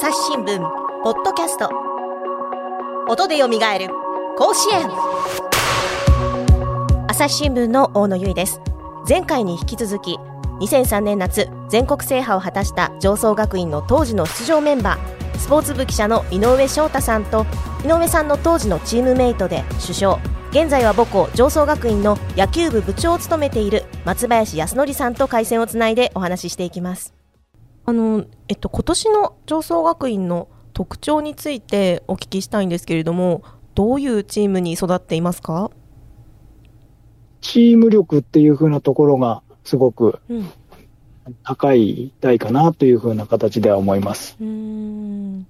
朝日新聞ポッドキャスト。音でよみがえる甲子園。朝日新聞の大野由依です。前回に引き続き2003年夏全国制覇を果たした上層学院の当時の出場メンバースポーツ部記者の井上翔太さんと井上さんの当時のチームメイトで首相現在は母校上層学院の野球部部長を務めている松林康則さんと回線をつないでお話ししていきます。あの、えっと、今年の上層学院の特徴についてお聞きしたいんですけれどもどういうチームに育っていますか？チーム力っていう風なところがすごく高い台かなという風な形では思います。うん。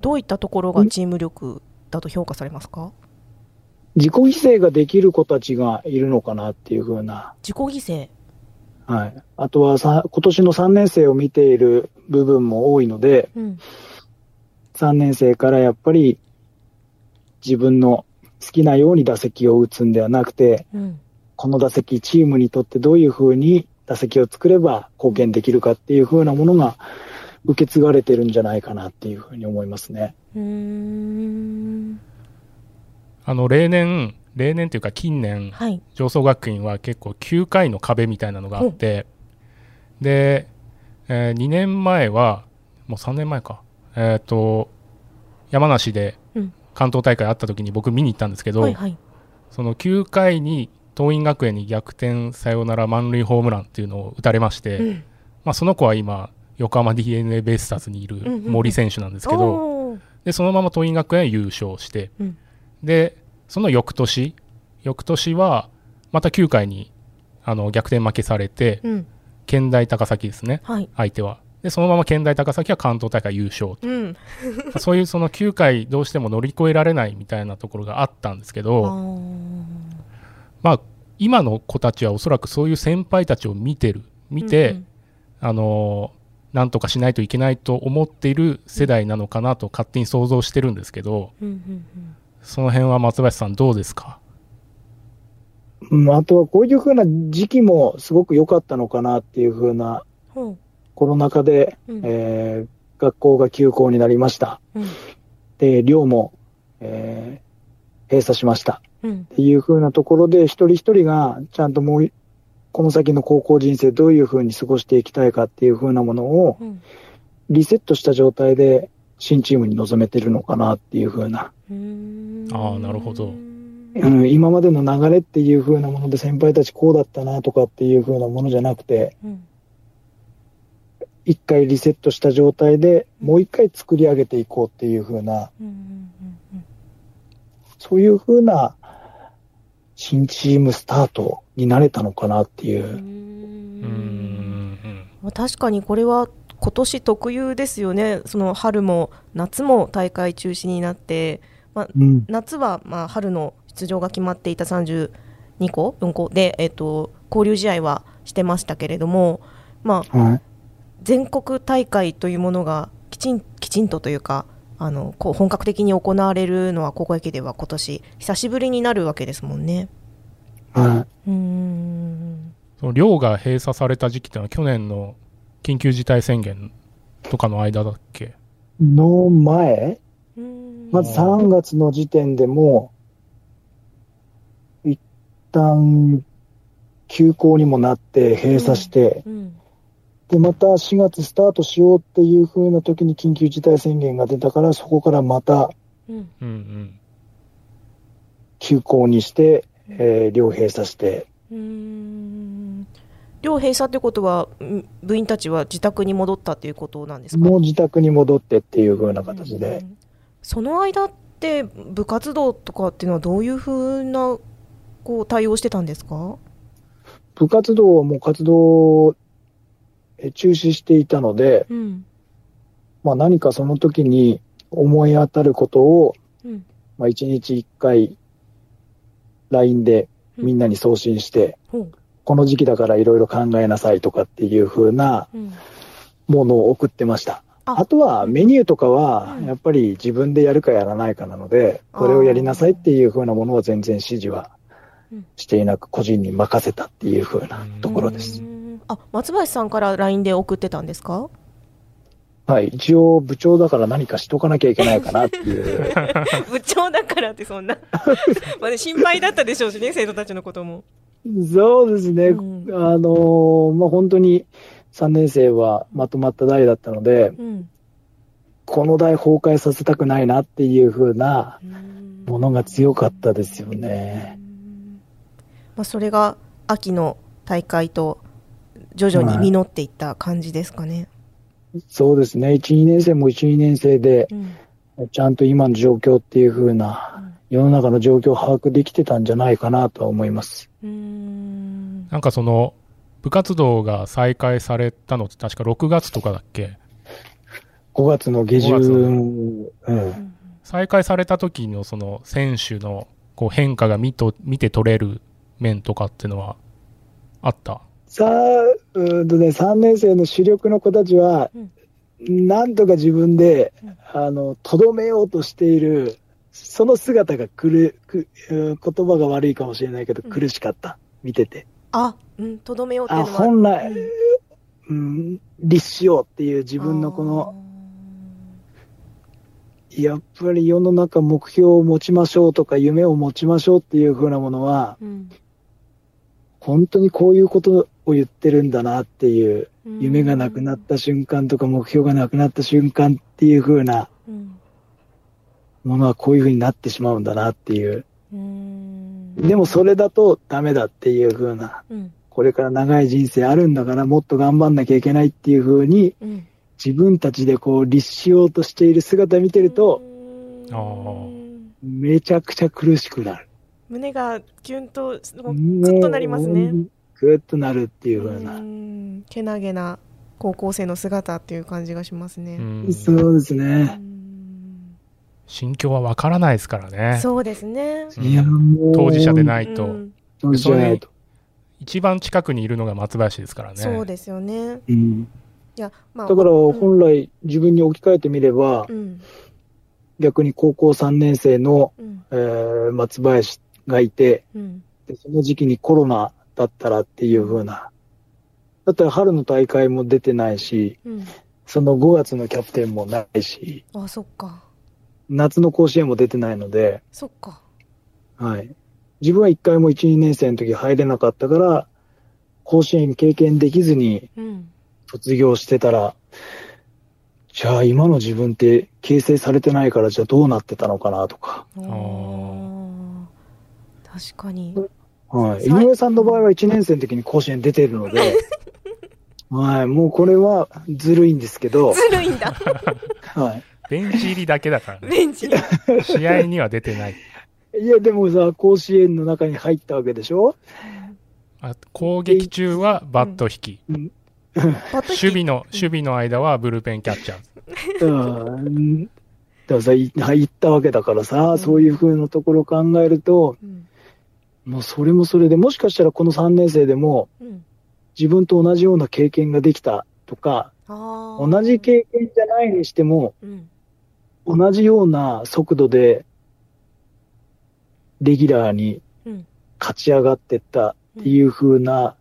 どういったところがチーム力だと評価されますか？自己犠牲ができる子たちがいるのかなっていう風な。自己犠牲はい。あとはさ、今年の3年生を見ている部分も多いので、うん、3年生からやっぱり自分の好きなように打席を打つんではなくて、うん、この打席、チームにとってどういうふうに打席を作れば貢献できるかっていうふうなものが受け継がれてるんじゃないかなっていうふうに思いますね。あの例年、例年というか近年、はい、上層学院は結構9回の壁みたいなのがあって、で、えー、2年前は、もう3年前か、えっ、ー、と、山梨で関東大会あった時に僕見に行ったんですけど、はいはい、その9回に桐蔭学園に逆転サヨナラ満塁ホームランっていうのを打たれまして、うん、まあ、その子は今横浜 d n a ベイスターズにいる森選手なんですけど、うんうん、でそのまま桐蔭学園優勝して、うん、でその翌年翌年はまた9回にあの逆転負けされて、県大高崎ですね、はい、相手は。でそのまま県大高崎は関東大会優勝と、うん、そういうその9回どうしても乗り越えられないみたいなところがあったんですけどまあ今の子たちはおそらくそういう先輩たちを見てる見て、うんうん、あのなんとかしないといけないと思っている世代なのかなと勝手に想像してるんですけど、うんうんうん、その辺は松林さんどうですか？あとはこういうふうな時期もすごく良かったのかなっていうふうなコロナ禍で、うん、えー、学校が休校になりました。うん、で、寮も、えー、閉鎖しました。うん、っていうふうなところで、一人一人がちゃんともう、この先の高校人生どういうふうに過ごしていきたいかっていうふうなものを、リセットした状態で新チームに臨めてるのかなっていうふうな。ああ、なるほど。うん、今までの流れっていうふうなもので先輩たちこうだったなとかっていうふうなものじゃなくて、うん。一回リセットした状態でもう一回作り上げていこうっていう風な、そういう風な新チームスタートになれたのかなっていう。う確かにこれは今年特有ですよね、その春も夏も大会中止になって、まあ、うん、夏はまあ春の出場が決まっていた32個、4個で、えーと、交流試合はしてましたけれども、まあ、はい。全国大会というものがきちんきちんとというかあのこう本格的に行われるのは高校野球では今年久しぶりになるわけですもんね。はい、うん。その寮が閉鎖された時期っていうのは去年の緊急事態宣言とかの間だっけ？の前？まず3月の時点でも一旦休校にもなって閉鎖して、うん。うんで、また4月スタートしようっていう風な時に緊急事態宣言が出たから、そこからまた、休校にして、えー、寮閉鎖して。寮閉鎖ってことは、部員たちは自宅に戻ったっていうことなんですか？もう自宅に戻ってっていう風な形で。その間って部活動とかっていうのはどういう風なこう対応してたんですか？部活動はもう活動中止していたので、うん、まあ何かその時に思い当たることを、うん、まあ1日1回 LINE でみんなに送信して、う。ん、この時期だからいろいろ考えなさいとかっていう風なものを送ってました。あ。とはメニューとかはやっぱり自分でやるかやらないかなので、これをやりなさいっていう風なものは全然指示はしていなく個人に任せたっていう風なところです。あ松林さんから LINE で送ってたんですか？はい、一応部長だから何かしとかなきゃいけないかなっていう。部長だからってそんな。まあ、ね、心配だったでしょうしね、生徒たちのことも。そうですね。うん、あのー、まあ、本当に3年生はまとまった代だったので、うん、この代崩壊させたくないなっていうふうなものが強かったですよね。まあ、それが秋の大会と徐々に実っていった感じですかね。そうですね。1、2年生も1、2年生で、うん、ちゃんと今の状況っていうふうな、世の中の状況を把握できてたんじゃないかなとは思います。ん。なんかその、部活動が再開されたのって確か6月とかだっけ ?5 月の下旬、うん、再開された時のその選手のこう変化が見と見て取れる面とかっていうのはあった？さあ、うんとね、3年生の主力の子たちは、うん、なんとか自分で、あの、とどめようとしている、その姿がくる、く言葉が悪いかもしれないけど、苦しかった。見てて。あ、うん、とどめようっていうのは。本来、うん、律しようっていう自分のこの、やっぱり世の中目標を持ちましょうとか夢を持ちましょうっていうふうなものは、うん、本当にこういうことを言ってるんだなっていう、夢がなくなった瞬間とか目標がなくなった瞬間っていう風なものはこういう風になってしまうんだなっていう。でもそれだとダメだっていう風な、これから長い人生あるんだからもっと頑張んなきゃいけないっていう風に、自分たちでこう律しようとしている姿を見てると、めちゃくちゃ苦しくなる。胸がキュンと、ずっとなりますね。ぐっとなるっていうふうな。けなげな高校生の姿っていう感じがしますね。そうですね。心境はわからないですからね。そうですね。いや、もう。当事者でないと。当事者でないと。一番近くにいるのが松林ですからね。そうですよね。うん。いや、まあ、だから本来自分に置き換えてみれば、うん、逆に高校3年生の、うん、えー、松林がいて、うん、でその時期にコロナだったらっていう風な。だったら春の大会も出てないし、うん、その5月のキャプテンもないし、あ、そっか。夏の甲子園も出てないので、そっか。はい。自分は一回も1、2年生の時入れなかったから、甲子園経験できずに卒業してたら、うん、じゃあ今の自分って形成されてないからじゃあどうなってたのかなとか。確かに。はい。井上さんの場合は1年生の時に甲子園出てるので、はい。もうこれはずるいんですけど。ずるいんだ。はい。ベンチ入りだけだからね。ベンチ試合には出てない。いや、でもさ、甲子園の中に入ったわけでしょ？あ攻撃中はバット引き。うん、守備の、守備の間はブルペンキャッチャー。うん。だからさ、入ったわけだからさ、うん、そういう風なところを考えると、うんもうそれもそれで、もしかしたらこの3年生でも、自分と同じような経験ができたとか、同じ経験じゃないにしても、同じような速度で、レギュラーに勝ち上がってったっていう風な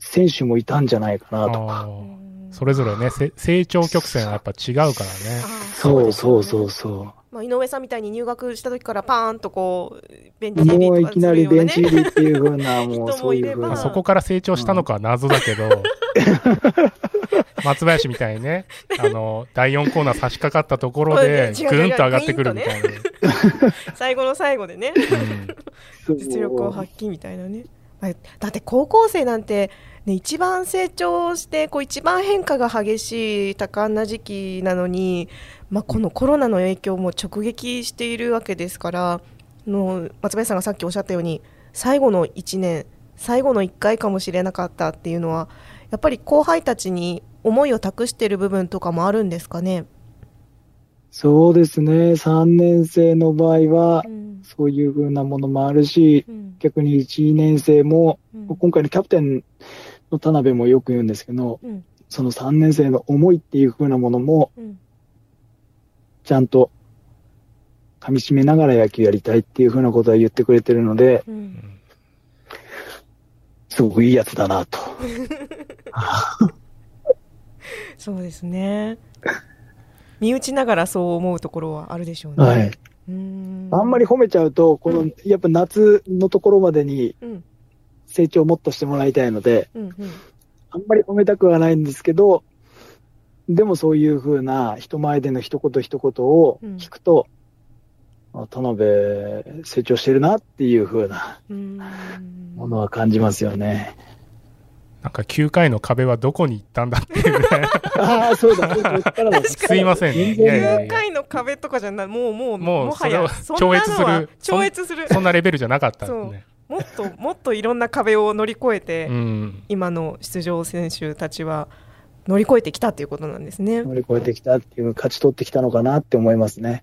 選手もいたんじゃないかなとか。それぞれね、成長曲線はやっぱ違うからね。そうそうそうそう。まあ、井上さんみたいに入学した時からパーンとこう、ベンチ入りとか、ね、もういきなりベンチ入りっていうふうな、もう そういうふうな。そこから成長したのかは謎だけど、うん、松林みたいにね、あの、第4コーナー差し掛かったところで、ぐんと上がってくるみたいな。最後の最後でね、うん、実力を発揮みたいなね。だって高校生なんて、ね、一番成長してこう一番変化が激しい多感な時期なのに、まあ、このコロナの影響も直撃しているわけですからの松林さんがさっきおっしゃったように最後の1年最後の1回かもしれなかったっていうのはやっぱり後輩たちに思いを託している部分とかもあるんですかね？そうですね、3年生の場合は、そういうふうなものもあるし、うん、逆に1、2年生も、うん、今回のキャプテンの田辺もよく言うんですけど、うん、その3年生の思いっていうふうなものも、ちゃんと噛み締めながら野球やりたいっていうふうなことは言ってくれてるので、すごくいいやつだなと。そうですね。身内ながらそう思うところはあるでしょうね。はい。うんあんまり褒めちゃうと、この、うん、やっぱ夏のところまでに成長をもっとしてもらいたいので、うんうん、あんまり褒めたくはないんですけど、でもそういうふうな人前での一言一言を聞くと、うん、田辺成長してるなっていうふうなものは感じますよね。なんか9回の壁はどこに行ったんだっていうああ、そうだ、すいません、ね。9回の壁とかじゃない、もう、もう、もはや、超越する。超越するそ。そんなレベルじゃなかったね。もっと、もっといろんな壁を乗り越えて、うん、今の出場選手たちは乗り越えてきたということなんですね。乗り越えてきたっていう、勝ち取ってきたのかなって思いますね。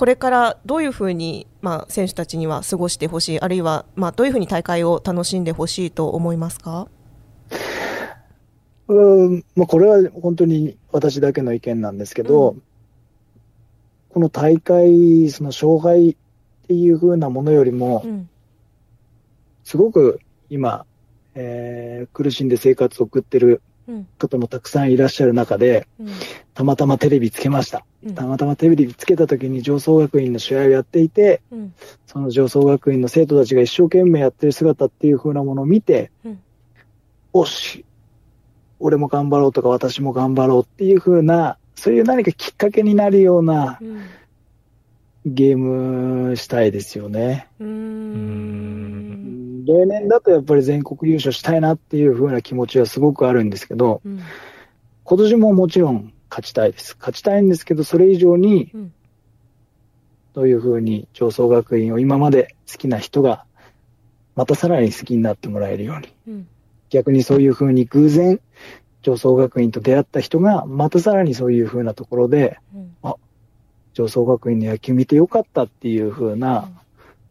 これからどういうふうに、まあ、選手たちには過ごしてほしい、あるいは、まあ、どういうふうに大会を楽しんでほしいと思いますか？うんまあ、これは本当に私だけの意見なんですけど、うん、この大会、その勝敗っていうふうなものよりも、うん、すごく今、えー、苦しんで生活を送ってる方もたくさんいらっしゃる中で、うん、たまたまテレビつけました。うん、たまたまテレビつけた時に上層学院の試合をやっていて、うん、その上層学院の生徒たちが一生懸命やってる姿っていう風なものを見て、おし、俺も頑張ろうとか私も頑張ろうっていう風な、そういう何かきっかけになるような、ゲームしたいですよね。うん例年だとやっぱり全国優勝したいなっていう風な気持ちはすごくあるんですけど、うん、今年ももちろん勝ちたいです。勝ちたいんですけど、それ以上に、どういう風に上層学院を今まで好きな人が、またさらに好きになってもらえるように、うん、逆にそういう風に偶然、上層学院と出会った人が、またさらにそういう風なところで、うん、あ、上層学院の野球見てよかったっていう風な、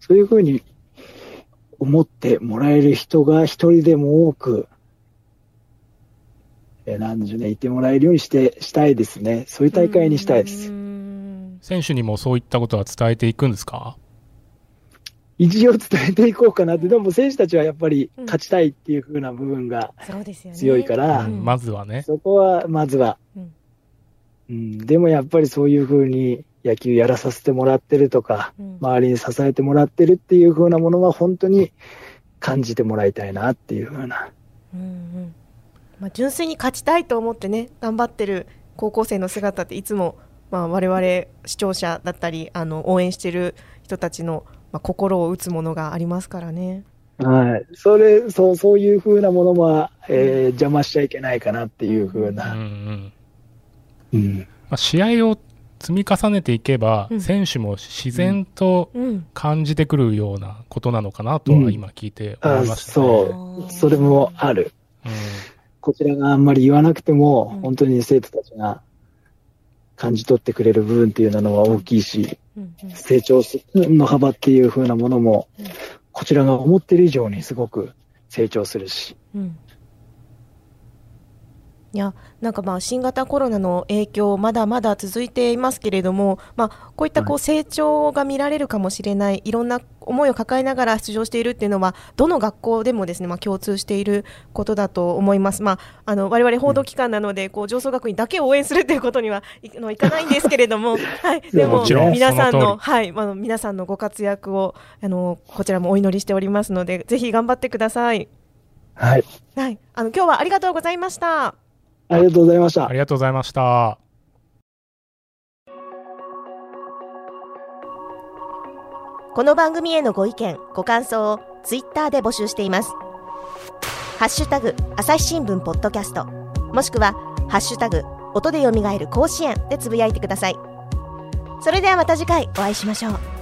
そういう風に思ってもらえる人が一人でも多く、えー、なんでしょうね、いてもらえるようにして、したいですね。そういう大会にしたいです。選手にもそういったことは伝えていくんですか？一応伝えていこうかなって、でも選手たちはやっぱり勝ちたいっていうふうな部分が強いから、うん。ねうん、まずはね。そこはまずは、うん、うん、でもやっぱりそういうふうに野球やらさせてもらってるとか、うん、周りに支えてもらってるっていう風なものは本当に感じてもらいたいなっていう風な。うんうんまあ、純粋に勝ちたいと思ってね頑張ってる高校生の姿っていつも、まあ、我々視聴者だったりあの応援してる人たちの、まあ、心を打つものがありますからね。はい、それそうそういうふうなものは、えー、邪魔しちゃいけないかなっていうふうな。うんうんまあ、試合を積み重ねていけば、うん、選手も自然と感じてくるようなことなのかなとは今聞いて思いました、ね。うん、そう、それもある、うん。こちらがあんまり言わなくても、本当に生徒たちが感じ取ってくれる部分っていうのは大きいし、成長の幅っていう風なものも、こちらが思ってる以上にすごく成長するし、いやなんかまあ新型コロナの影響、まだまだ続いていますけれども、まあ、こういったこう成長が見られるかもしれない、いろんな思いを抱えながら出場しているっていうのは、どの学校でもですね、まあ、共通していることだと思います。まあ、あの我々報道機関なので、こう上層学院だけを応援するということにはいのいかないんですけれども、はい、でも皆さんの、はい、あの皆さんのご活躍をあのこちらもお祈りしておりますので、ぜひ頑張ってください。はい。はい、あの今日はありがとうございました。ありがとうございました。ありがとうございました。この番組へのご意見、ご感想をツイッターで募集しています。ハッシュタグ、朝日新聞ポッドキャスト、もしくは、ハッシュタグ、音でよみがえる甲子園でつぶやいてください。それではまた次回お会いしましょう。